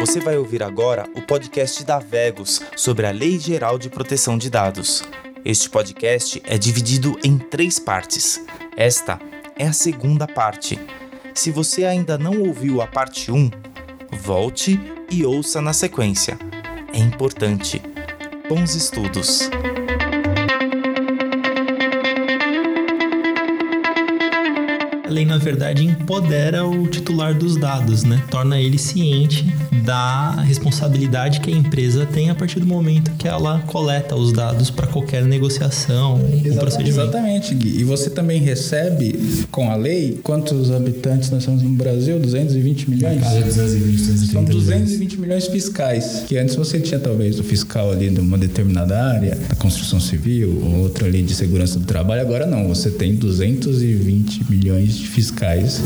Você vai ouvir agora o podcast da Vegos sobre a Lei Geral de Proteção de Dados. Este podcast é dividido em três partes. Esta é a segunda parte. Se você ainda não ouviu a parte 1, volte e ouça na sequência. É importante. Bons estudos! Lei, na verdade, empodera o titular dos dados, né? Torna ele ciente da responsabilidade que a empresa tem a partir do momento que ela coleta os dados para qualquer negociação ou procedimento. Exatamente, Gui. E você também recebe, com a lei, quantos habitantes nós temos no Brasil? 220 milhões? Casa 220, 230 São 220 milhões fiscais, que antes você tinha talvez o fiscal ali de uma determinada área, da construção civil, ou outra ali de segurança do trabalho, agora não, você tem 220 milhões fiscais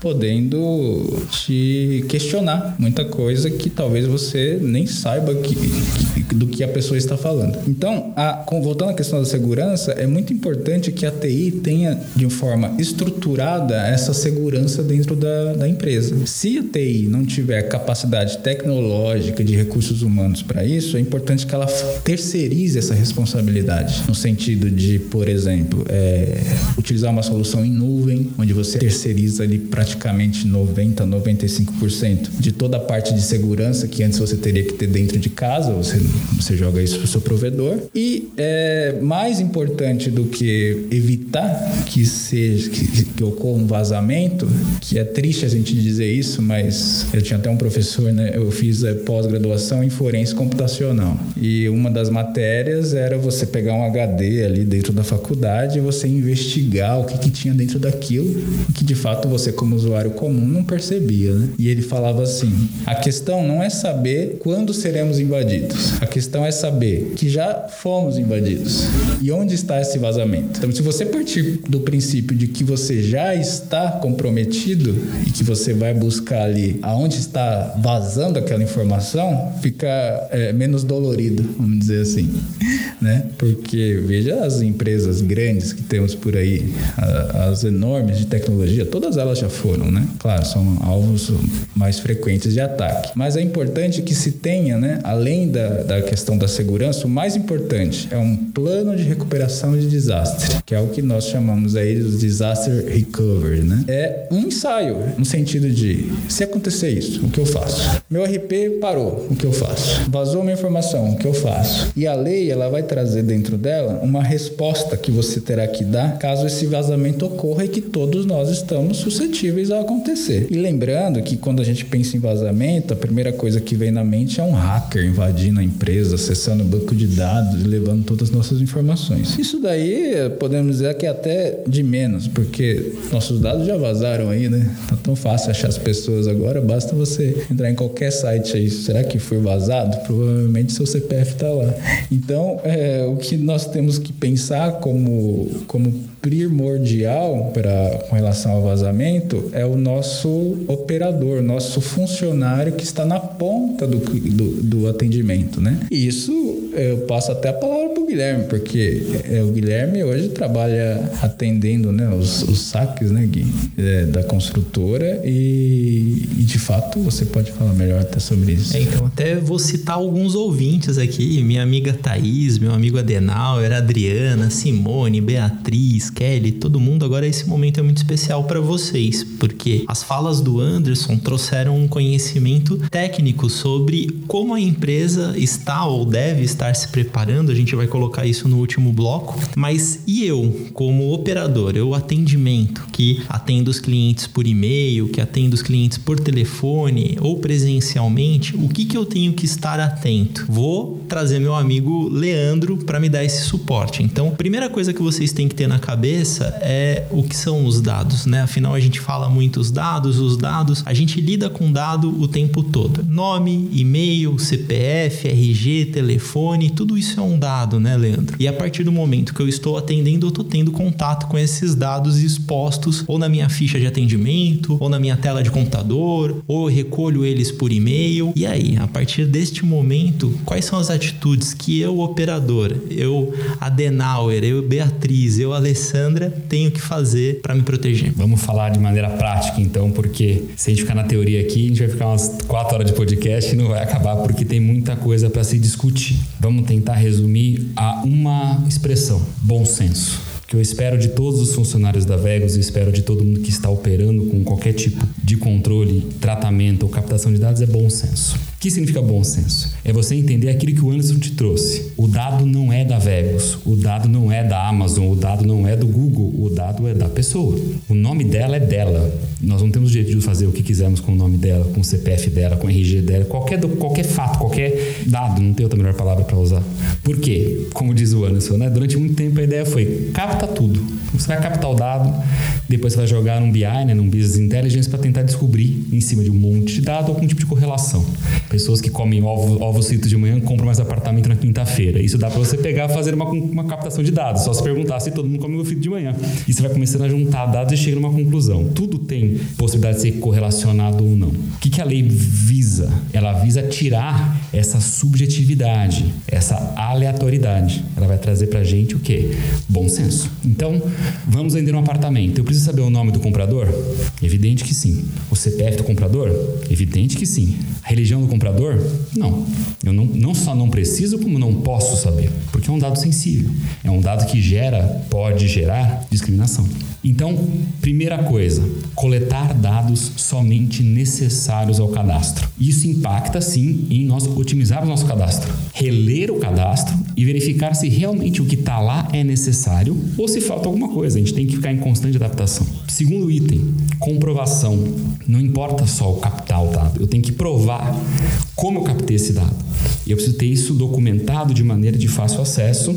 podendo te questionar muita coisa que talvez você nem saiba que, que, do que a pessoa está falando. Então, a, voltando à questão da segurança, é muito importante que a TI tenha de forma estruturada essa segurança dentro da, da empresa. Se a TI não tiver capacidade tecnológica de recursos humanos para isso, é importante que ela terceirize essa responsabilidade, no sentido de, por exemplo, é, utilizar uma solução em nuvem, onde você terceiriza ali praticamente 90, 95% de toda a parte de segurança que antes você teria que ter dentro de casa, você, você joga isso para o seu provedor. E é mais importante do que evitar que seja que, que ocorra um vazamento, que é triste a gente dizer isso, mas eu tinha até um professor, né? Eu fiz pós-graduação em forense computacional. E uma das matérias era você pegar um HD ali dentro da faculdade e você investigar o que, que tinha dentro daquilo, que de fato você como usuário comum não percebia, né? E ele falava assim: "A questão não é saber quando seremos invadidos. A questão é saber que já fomos invadidos. E onde está esse vazamento?". Então, se você partir do princípio de que você já está comprometido e que você vai buscar ali aonde está vazando aquela informação, fica é, menos dolorido, vamos dizer assim, né? Porque veja as empresas grandes que temos por aí, as enormes de tecnologia, todas elas já foram, né? Claro, são alvos mais frequentes de ataque. Mas é importante que se tenha, né, além da, da questão da segurança, o mais importante é um plano de recuperação de desastre, que é o que nós chamamos aí de disaster recovery, né? É um ensaio, no sentido de, se acontecer isso, o que eu faço? Meu RP parou, o que eu faço? Vazou uma informação, o que eu faço? E a lei, ela vai trazer dentro dela uma resposta que você terá que dar caso esse vazamento ocorra e que todos nós estamos suscetíveis a acontecer. E lembrando que quando a gente pensa em vazamento, a primeira coisa que vem na mente é um hacker invadindo a empresa, acessando o banco de dados levando todas as nossas informações. Isso daí podemos dizer que é até de menos, porque nossos dados já vazaram aí, né? Tá tão fácil achar as pessoas agora, basta você entrar em qualquer site aí. Será que foi vazado? Provavelmente seu CPF está lá. Então, é, o que nós temos que pensar como, como primordial para com relação ao vazamento é o nosso operador, nosso funcionário que está na ponta do, do, do atendimento, né? E isso eu passo até a palavra Guilherme, porque é, o Guilherme hoje trabalha atendendo né, os, os saques né, Gui, é, da construtora e, e, de fato você pode falar melhor até sobre isso. É, então, até vou citar alguns ouvintes aqui, minha amiga Thaís, meu amigo Adenauer, Adriana, Simone, Beatriz, Kelly, todo mundo. Agora esse momento é muito especial para vocês, porque as falas do Anderson trouxeram um conhecimento técnico sobre como a empresa está ou deve estar se preparando. A gente vai colocar isso no último bloco. Mas e eu, como operador, eu atendimento, que atendo os clientes por e-mail, que atendo os clientes por telefone ou presencialmente, o que, que eu tenho que estar atento? Vou trazer meu amigo Leandro para me dar esse suporte. Então, primeira coisa que vocês têm que ter na cabeça é o que são os dados, né? Afinal, a gente fala muito os dados, os dados, a gente lida com dado o tempo todo. Nome, e-mail, CPF, RG, telefone, tudo isso é um dado, né, Leandro? E a partir do momento que eu estou atendendo, eu estou tendo contato com esses dados expostos ou na minha ficha de atendimento, ou na minha tela de computador, ou eu recolho eles por e-mail. E aí, a partir deste momento, quais são as atitudes que eu, operador, eu, Adenauer, eu, Beatriz, eu, Alessandra, tenho que fazer para me proteger? Vamos falar de maneira prática, então, porque se a gente ficar na teoria aqui, a gente vai ficar umas quatro horas de podcast e não vai acabar, porque tem muita coisa para se discutir. Vamos tentar resumir a uma expressão: bom senso que eu espero de todos os funcionários da Vegas e espero de todo mundo que está operando com qualquer tipo de controle, tratamento ou captação de dados é bom senso. Que significa bom senso? É você entender aquilo que o Anderson te trouxe. O dado não é da Vegas, o dado não é da Amazon, o dado não é do Google, o dado é da pessoa. O nome dela é dela. Nós não temos o direito de fazer o que quisermos com o nome dela, com o CPF dela, com o RG dela, qualquer, qualquer fato, qualquer dado, não tem outra melhor palavra para usar. Por quê? Como diz o Anderson, né? durante muito tempo a ideia foi capta tudo. Você vai captar o dado, depois você vai jogar num BI, né, num Business Intelligence, para tentar descobrir em cima de um monte de dado algum tipo de correlação. Pessoas que comem ovos ovo fritos de manhã compram mais apartamento na quinta-feira. Isso dá para você pegar fazer uma, uma captação de dados. Só se perguntar se todo mundo come ovo frito de manhã. E você vai começando a juntar dados e chega numa conclusão. Tudo tem possibilidade de ser correlacionado ou não. O que, que a lei visa? Ela visa tirar essa subjetividade, essa aleatoriedade. Ela vai trazer para gente o quê? Bom senso. Então, vamos vender um apartamento. Eu preciso saber o nome do comprador? Evidente que sim. O CPF do comprador? Evidente que sim. A religião do comprador? Não. Eu não, não só não preciso, como não posso saber. Porque é um dado sensível. É um dado que gera, pode gerar discriminação. Então, primeira coisa, coletar dados somente necessários ao cadastro. Isso impacta sim em nós otimizar o nosso cadastro, reler o cadastro e verificar se realmente o que está lá é necessário ou se falta alguma coisa. A gente tem que ficar em constante adaptação. Segundo item, comprovação. Não importa só o capital dado, eu tenho que provar como eu captei esse dado. Eu preciso ter isso documentado de maneira de fácil acesso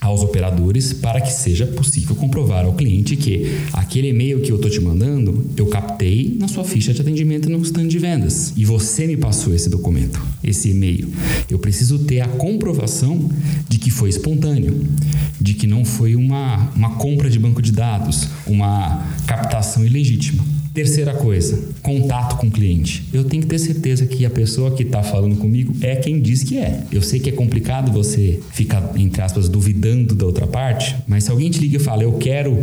aos operadores para que seja possível comprovar ao cliente que aquele e-mail que eu estou te mandando, eu captei na sua ficha de atendimento no stand de vendas. E você me passou esse documento, esse e-mail. Eu preciso ter a comprovação de que foi espontâneo, de que não foi uma, uma compra de banco de dados, uma captação ilegítima. Terceira coisa, contato com o cliente. Eu tenho que ter certeza que a pessoa que está falando comigo é quem diz que é. Eu sei que é complicado você ficar, entre aspas, duvidando da outra parte, mas se alguém te liga e fala, eu quero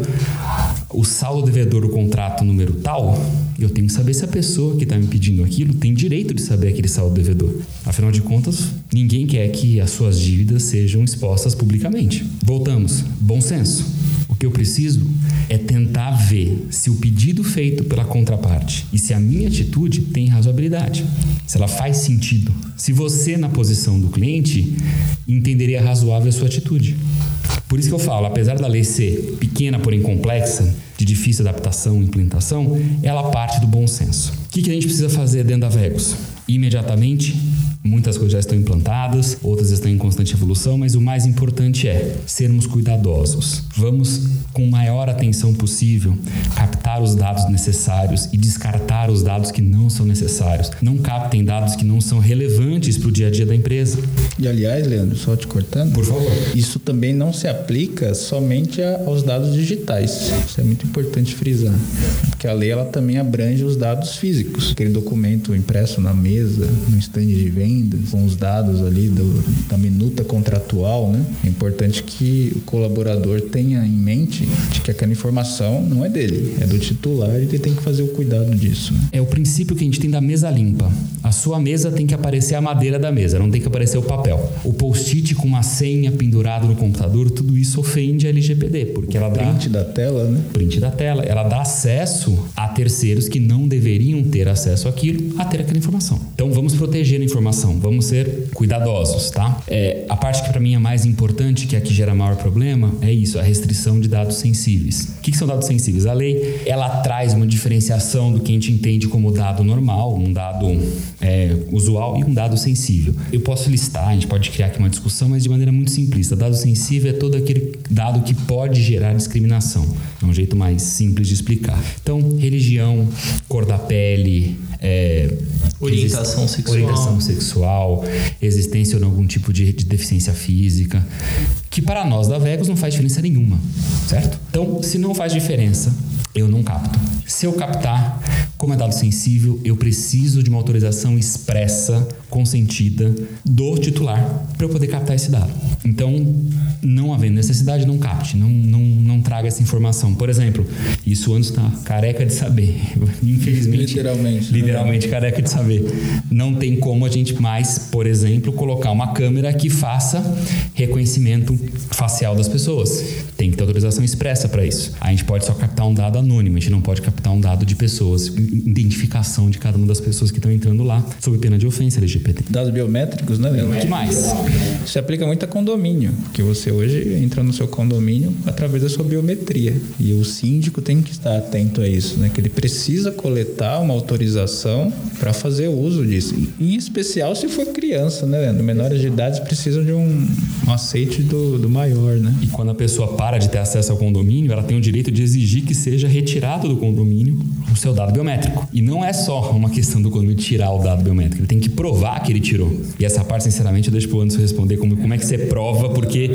o saldo devedor do contrato número tal, eu tenho que saber se a pessoa que está me pedindo aquilo tem direito de saber aquele saldo devedor. Afinal de contas, ninguém quer que as suas dívidas sejam expostas publicamente. Voltamos. Bom senso. Que eu preciso é tentar ver se o pedido feito pela contraparte e se a minha atitude tem razoabilidade, se ela faz sentido. Se você, na posição do cliente, entenderia razoável a sua atitude. Por isso que eu falo, apesar da lei ser pequena, porém complexa, de difícil adaptação e implementação, ela parte do bom senso. O que, que a gente precisa fazer dentro da Vegos? Imediatamente Muitas coisas já estão implantadas, outras estão em constante evolução, mas o mais importante é sermos cuidadosos. Vamos, com maior atenção possível, captar os dados necessários e descartar os dados que não são necessários. Não captem dados que não são relevantes para o dia a dia da empresa. E aliás, Leandro, só te cortando. Por favor. Isso também não se aplica somente aos dados digitais. Isso é muito importante frisar. Porque a lei ela também abrange os dados físicos. Aquele documento impresso na mesa, no estande de venda com os dados ali do, da minuta contratual, né? É importante que o colaborador tenha em mente de que aquela informação não é dele, é do titular e ele tem que fazer o cuidado disso. Né? É o princípio que a gente tem da mesa limpa. A sua mesa tem que aparecer a madeira da mesa, não tem que aparecer o papel. O post-it com uma senha pendurado no computador, tudo isso ofende a LGPD, porque ela dá print da tela, né? Print da tela, ela dá acesso a terceiros que não deveriam ter acesso àquilo, a ter aquela informação. Então vamos proteger a informação informação. Vamos ser cuidadosos, tá? É, a parte que para mim é mais importante, que é a que gera maior problema, é isso, a restrição de dados sensíveis. O que, que são dados sensíveis? A lei, ela traz uma diferenciação do que a gente entende como dado normal, um dado é, usual e um dado sensível. Eu posso listar, a gente pode criar aqui uma discussão, mas de maneira muito simplista. Dado sensível é todo aquele dado que pode gerar discriminação. É um jeito mais simples de explicar. Então, religião, cor da pele, é, orientação sexual. orientação sexual, existência ou algum tipo de, de, deficiência física, que para nós da Vegos não faz diferença nenhuma, certo? Então, se não faz diferença, eu não capto. Se eu captar, como é dado sensível, eu preciso de uma autorização expressa, consentida do titular para eu poder captar esse dado. Então, não havendo necessidade, não capte, não, não, não traga essa informação. Por exemplo, isso antes está careca de saber. Infelizmente. Literalmente. Né? Literalmente careca de saber. Não tem como a gente mais, por exemplo, colocar uma câmera que faça reconhecimento facial das pessoas. Tem que ter autorização expressa para isso. A gente pode só captar um dado anônimo, a gente não pode captar um dado de pessoas, identificação de cada uma das pessoas que estão entrando lá, sob pena de ofensa LGPD. Dados biométricos, né, Leandro? O que mais? Isso aplica muito a condomínio, que você hoje entra no seu condomínio através da sua biometria. E o síndico tem que estar atento a isso, né? Que ele precisa coletar uma autorização para fazer uso disso. Em especial se for criança, né, Leandro? Menores de idade precisam de um, um aceite do, do maior, né? E quando a pessoa para de ter acesso ao condomínio, ela tem o direito de exigir que seja retirado do condomínio o seu dado biométrico. E não é só uma questão do condomínio tirar o dado biométrico, ele tem que provar que ele tirou. E essa parte, sinceramente, eu deixo pro Anderson responder como, como é que você prova, porque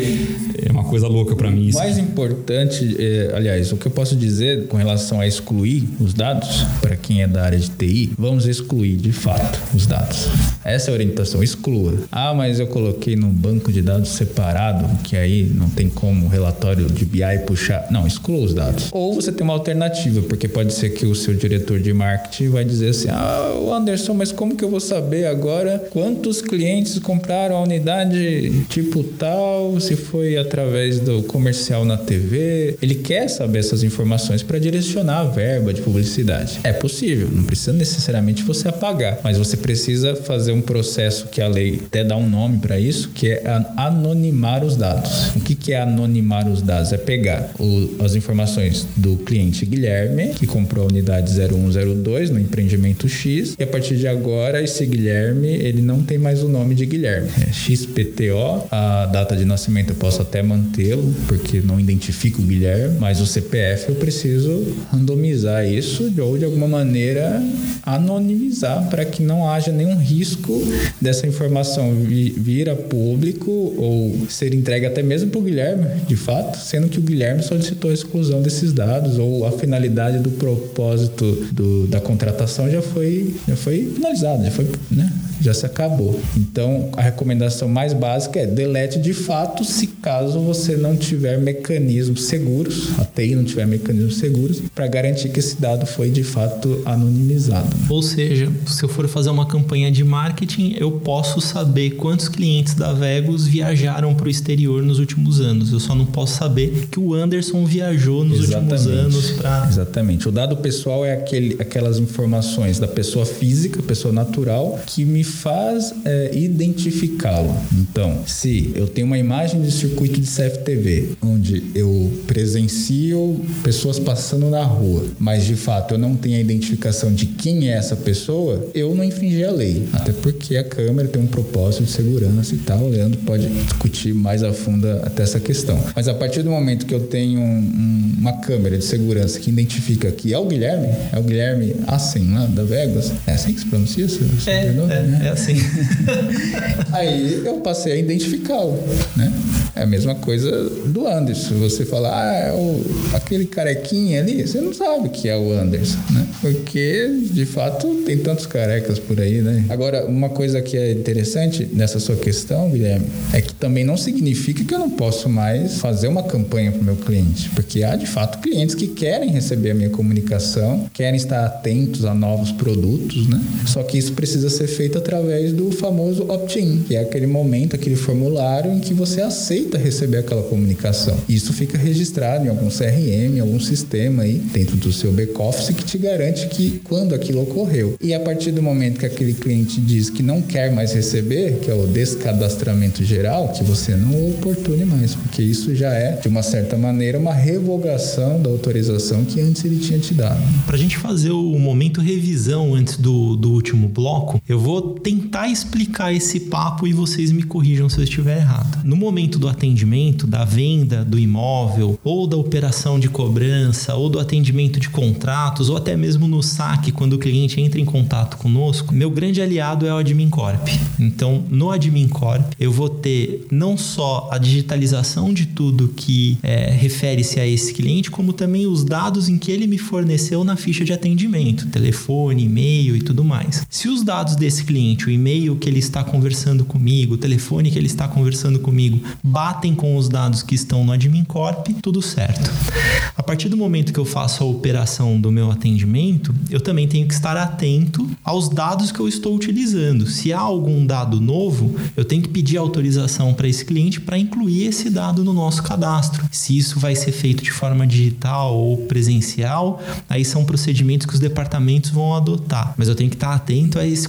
é uma coisa louca para mim isso. Mais importante, é, aliás, o que eu posso dizer com relação a excluir os dados, para quem é da área de TI, vamos excluir de fato os dados. Essa é a orientação, exclua. Ah, mas eu coloquei num banco de dados separado, que aí não tem como o relatório de BI puxar. Não, exclua os dados. Ou você tem uma alternativa, porque pode ser que o seu diretor de marketing vai dizer assim: Ah, Anderson, mas como que eu vou saber agora quantos clientes compraram a unidade tipo tal, se foi através do comercial na TV? Ele quer saber essas informações para direcionar a verba de publicidade. É possível, não precisa necessariamente você apagar, mas você precisa fazer um processo que a lei até dá um nome para isso, que é anonimar os dados. O que, que é anonimar os dados? É pegar o, as informações do cliente Guilherme, que comprou a unidade 0102 no empreendimento X, e a partir de agora esse Guilherme, ele não tem mais o nome de Guilherme. É XPTO, a data de nascimento eu posso até mantê-lo, porque não identifico o Guilherme, mas o CPF eu preciso randomizar isso ou de alguma maneira anonimizar para que não haja nenhum risco dessa informação vir a público ou ser entregue até mesmo para o Guilherme, de fato, sendo que o Guilherme solicitou a exclusão desses dados ou a finalidade do propósito do, da contratação já foi, já foi finalizada, já foi, né? Já se acabou. Então, a recomendação mais básica é delete de fato se caso você não tiver mecanismos seguros, a TI não tiver mecanismos seguros, para garantir que esse dado foi de fato anonimizado. Ou seja, se eu for fazer uma campanha de marketing, eu posso saber quantos clientes da Vegos viajaram para o exterior nos últimos anos. Eu só não posso saber que o Anderson viajou nos Exatamente. últimos anos para. Exatamente. O dado pessoal é aquele, aquelas informações da pessoa física, pessoa natural, que me faz é, identificá-lo. Então, se eu tenho uma imagem de circuito de CFTV, onde eu presencio pessoas passando na rua, mas de fato eu não tenho a identificação de quem é essa pessoa, eu não infringi a lei. Até porque a câmera tem um propósito de segurança e tal. O Leandro pode discutir mais a fundo até essa questão. Mas a partir do momento que eu tenho um, um, uma câmera de segurança que identifica que é o Guilherme, é o Guilherme Assen, lá da Vegas, é assim que se pronuncia? É, é, né? É assim. Aí eu passei a identificá-lo, né? É a mesma coisa do Anderson. Você fala, ah, é o, aquele carequinha ali, você não sabe que é o Anderson, né? Porque, de fato, tem tantos carecas por aí, né? Agora, uma coisa que é interessante nessa sua questão, Guilherme, é que também não significa que eu não posso mais fazer uma campanha para o meu cliente, porque há, de fato, clientes que querem receber a minha comunicação, querem estar atentos a novos produtos, né? Só que isso precisa ser feito através do famoso opt-in, que é aquele momento, aquele formulário em que você aceita receber aquela comunicação. Isso fica registrado em algum CRM, algum sistema aí dentro do seu back-office que te garante que quando aquilo ocorreu. E a partir do momento que aquele cliente diz que não quer mais receber, que é o descadastramento geral, que você não oportune mais, porque isso já é, de uma certa maneira, uma revogação da autorização que antes ele tinha te dado. Para a gente fazer o momento revisão antes do, do último bloco, eu vou tentar explicar esse papo e vocês me corrijam se eu estiver errado. No momento do atendimento, da venda do imóvel, ou da operação de cobrança, ou do atendimento de contratos, ou até mesmo no saque, quando o cliente entra em contato conosco, meu grande aliado é o Admin Corp. Então, no Admin Corp, eu vou ter não só a digitalização de tudo que é, refere-se a esse cliente, como também os dados em que ele me forneceu na ficha de atendimento, telefone, e-mail e tudo mais. Se os dados desse cliente, o e-mail que ele está conversando comigo, o telefone que ele está conversando comigo, batem com os dados que estão no Admin Corp, tudo certo. A partir do momento que eu faço a operação do meu atendimento, eu também tenho que estar atento aos dados que eu estou utilizando. Se há algum dado novo, eu tenho que pedir autorização para esse cliente para incluir esse dado no nosso cadastro. Se isso vai ser feito de forma digital ou presencial, aí são procedimentos que os departamentos vão adotar. Mas eu tenho que estar atento a esse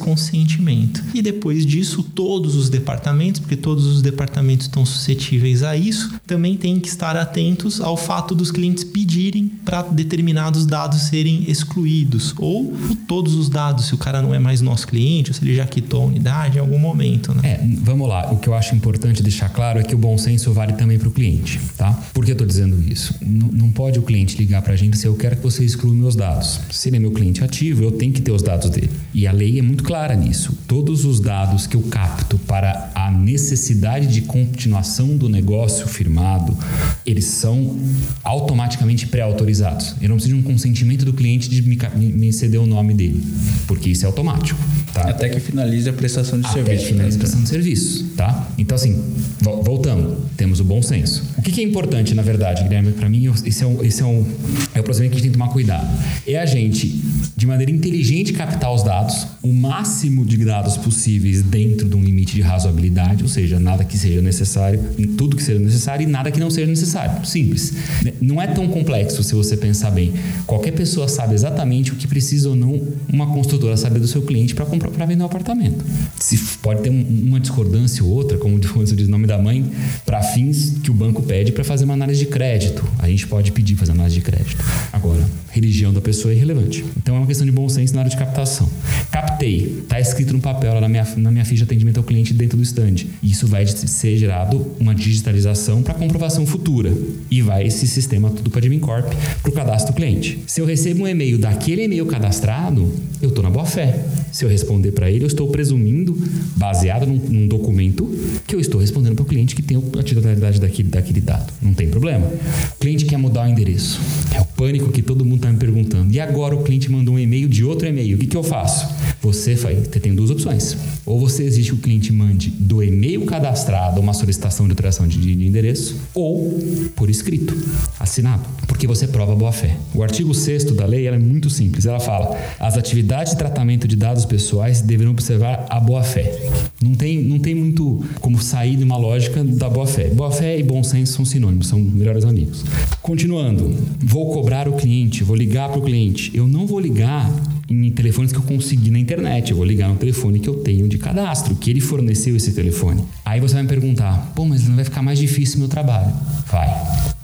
consentimento. E depois disso, todos os departamentos, porque todos os departamentos estão suscetíveis a isso, também têm que estar atentos ao fato dos clientes pedirem para determinados dados serem excluídos ou todos os dados, se o cara não é mais nosso cliente ou se ele já quitou a unidade em algum momento. Né? É, vamos lá. O que eu acho importante deixar claro é que o bom senso vale também para o cliente, tá? Por que eu estou dizendo isso? N não pode o cliente ligar para a gente se eu quero que você exclua meus dados. Se ele é meu cliente ativo, eu tenho que ter os dados dele. E a lei é muito clara nisso. Todos os dados que eu capto para a necessidade de continuação do negócio firmado, eles são automaticamente pré-autorizados. Eu não preciso de um consentimento do cliente de me, me ceder o nome dele, porque isso é automático. Tá? Até que finalize a prestação de Até serviço. que finalize a né? prestação de serviço, tá? Então, assim, vo- voltando, temos o bom senso. O que, que é importante, na verdade, Guilherme, para mim, esse é, um, esse é, um, o procedimento que a gente tem que tomar cuidado. É a gente, de maneira inteligente, captar os dados, o máximo de dados possíveis dentro de um limite de razoabilidade, ou seja, nada que seja necessário, tudo que seja necessário e nada que não seja necessário. Simples. Não é tão complexo se você pensar bem. Qualquer pessoa sabe exatamente o que precisa ou não uma construtora saber do seu cliente para comprar para vender um apartamento. Se pode ter um- uma discordância ou outra, como diz o nome da mãe, para fins que o banco pede para fazer uma análise de crédito. A gente pode pedir fazer análise de crédito. Agora, religião da pessoa é irrelevante. Então é uma questão de bom senso na hora de captação. Captei, está escrito no papel lá na minha, na minha ficha de atendimento ao cliente dentro do stand. Isso vai ser gerado uma digitalização para comprovação futura. E vai esse sistema tudo para Admin Corp para o cadastro do cliente. Se eu recebo um e-mail daquele e-mail cadastrado, eu estou na boa fé. Se eu responder para ele, eu estou presumindo, baseado num, num documento, que eu estou respondendo para o cliente que tem a titularidade daquele, daquele dado. Não tem problema. O cliente quer mudar o endereço. É o pânico que todo mundo está me perguntando. E agora o cliente mandou um e-mail de outro e-mail. O que, que eu faço? Você, vai, você tem duas opções. Ou você exige que o cliente mande do e-mail cadastrado uma solicitação de alteração de, de endereço, ou por escrito, assinado, porque você prova boa fé. O artigo 6 da lei é muito simples. Ela fala: as atividades de tratamento de dados pessoais deverão observar a boa fé. Não tem, não tem muito como sair de uma lógica da boa fé. Boa fé e bom senso são sinônimos, são melhores amigos. Continuando, vou cobrar o cliente, vou ligar para o cliente. Eu não vou ligar em telefones que eu consegui na internet, eu vou ligar no telefone que eu tenho de cadastro, que ele forneceu esse telefone. Aí você vai me perguntar, pô, mas não vai ficar mais difícil meu trabalho? Vai.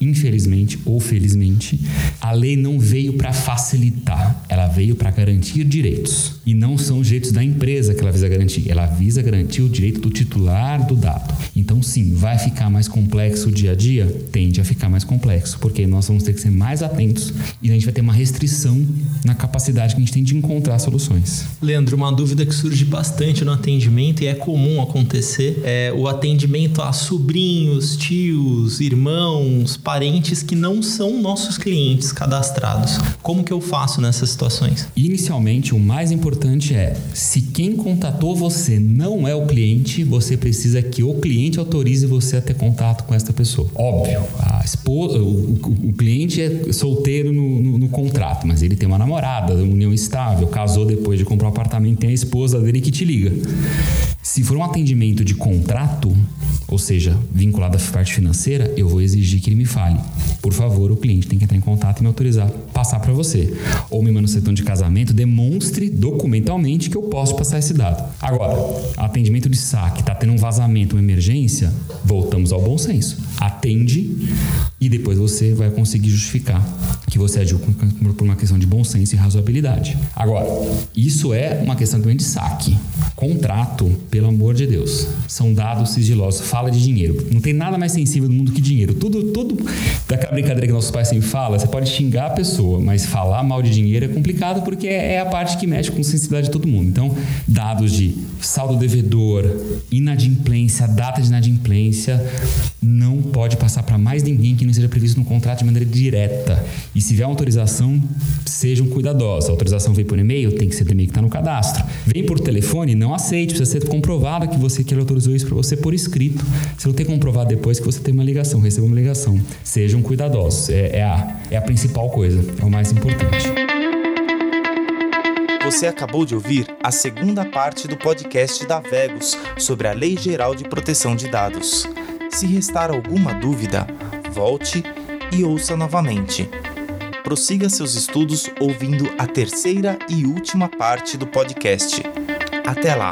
Infelizmente ou felizmente, a lei não veio para facilitar, ela veio para garantir direitos. E não são os direitos da empresa que ela visa garantir, ela visa garantir o direito do titular do dado. Então, sim, vai ficar mais complexo o dia a dia? Tende a ficar mais complexo, porque nós vamos ter que ser mais atentos e a gente vai ter uma restrição na capacidade que a gente tem de encontrar soluções. Leandro, uma dúvida que surge bastante no atendimento e é comum acontecer é o atendimento a sobrinhos, tios, irmãos, parentes que não são nossos clientes cadastrados. Como que eu faço nessas situações? Inicialmente, o mais importante é: se quem contatou você não é o cliente, você precisa que o cliente autorize você a ter contato com essa pessoa. Óbvio, a esposa, o, o- o cliente é solteiro no, no- no contrato, mas ele tem uma namorada, união estável, casou depois de comprar um apartamento, tem a esposa dele que te liga. Se for um atendimento de contrato, ou seja, vinculado à parte financeira, eu vou exigir que ele me fale. Por favor, o cliente tem que entrar em contato e me autorizar passar para você. Ou me manda um certidão de casamento, demonstre documentalmente que eu posso passar esse dado. Agora, atendimento de saque, tá tendo um vazamento, uma emergência, voltamos ao bom senso. Atende e depois você vai conseguir justificar que você agiu por uma questão de bom senso e razoabilidade. Agora, isso é uma questão também de saque. Contrato, pelo amor de Deus, são dados sigilosos. Fala de dinheiro. Não tem nada mais sensível no mundo que dinheiro. Tudo, tudo daquela brincadeira que nossos pais sempre falam, você pode xingar a pessoa, mas falar mal de dinheiro é complicado porque é a parte que mexe com a sensibilidade de todo mundo. Então, dados de saldo devedor, inadimplência, data de inadimplência, não pode passar para mais ninguém que não seja previsto no contrato de maneira direta. E se vier autorização, sejam cuidadosos. A autorização vem por e-mail, tem que ser do e-mail que está no cadastro. Vem por telefone, não aceite. Precisa ser comprovado que você que ele autorizou isso para você por escrito. Se não tem comprovado depois que você tem uma ligação, receba uma ligação. Sejam cuidadosos. É, é, a, é a principal coisa, é o mais importante. Você acabou de ouvir a segunda parte do podcast da Vegos sobre a Lei Geral de Proteção de Dados. Se restar alguma dúvida, volte e ouça novamente. Prossiga seus estudos ouvindo a terceira e última parte do podcast. Até lá!